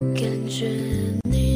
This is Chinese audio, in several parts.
感觉你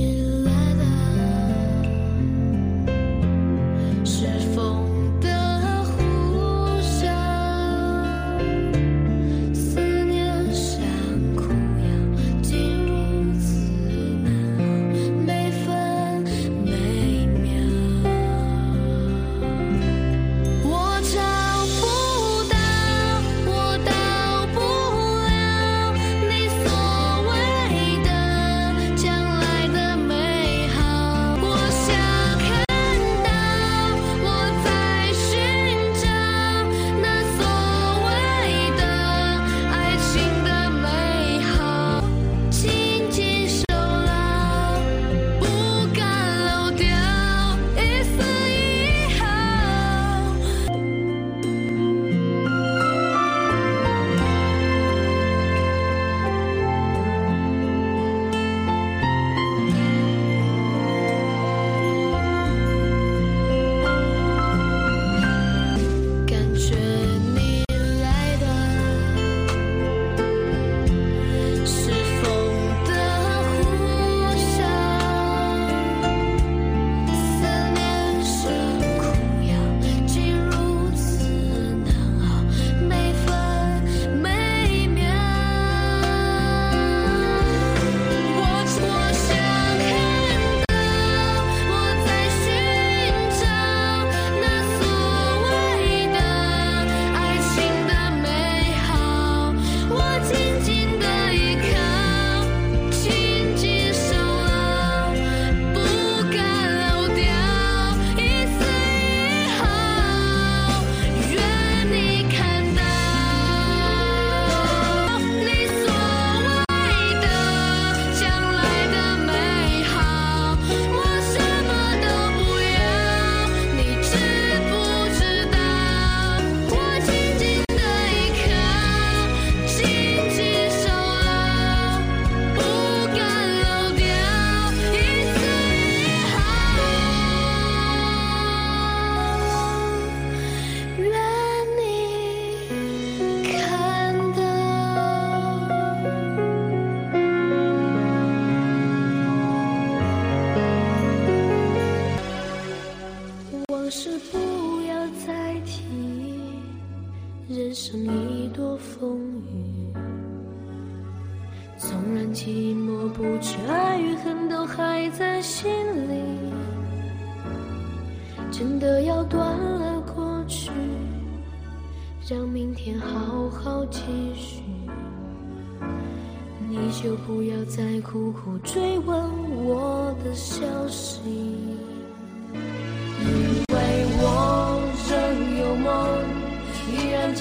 只剩一朵风雨，纵然寂寞，不去爱与恨都还在心里。真的要断了过去，让明天好好继续。你就不要再苦苦追问我的消息。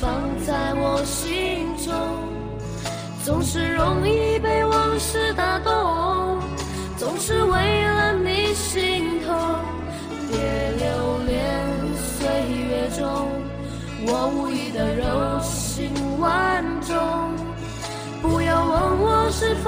放在我心中总是容易被往事打动总是为了你心痛别留恋岁月中我无意的柔情万种。不要问我是否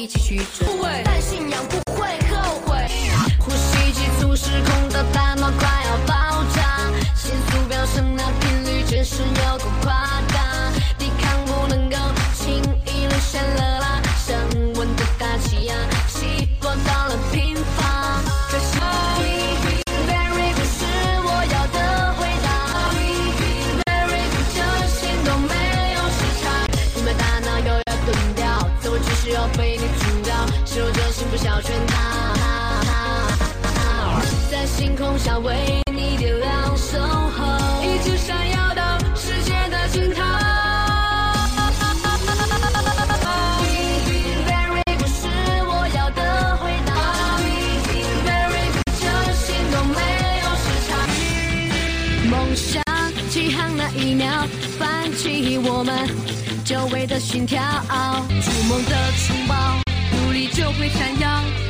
一起去做但信仰不会后悔。呼吸急促失控的大脑快要爆炸。心速飙升那频率真是有够夸的心跳筑梦的城堡努力就会闪耀。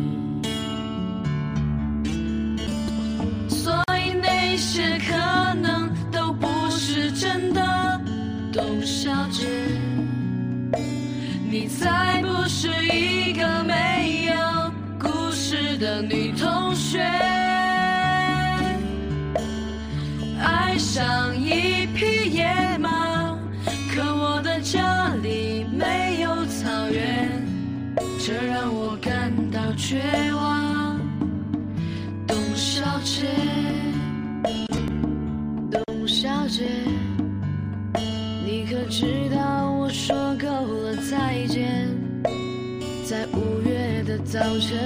是一个没有故事的女同学，爱上一匹野马，可我的家里没有草原，这让我感到绝望。董小姐董小姐，你可知道我说够了，再见。早晨，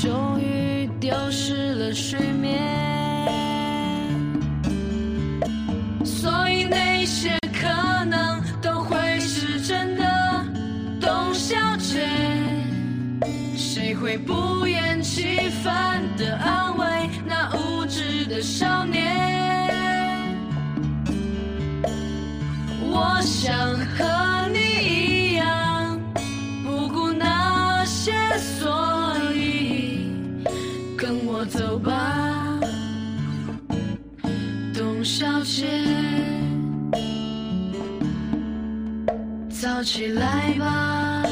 终于丢失了睡眠。所以那些可能都会是真的，董小姐，谁会不厌其烦的安慰那无知的少年？我想小姐，早起来吧。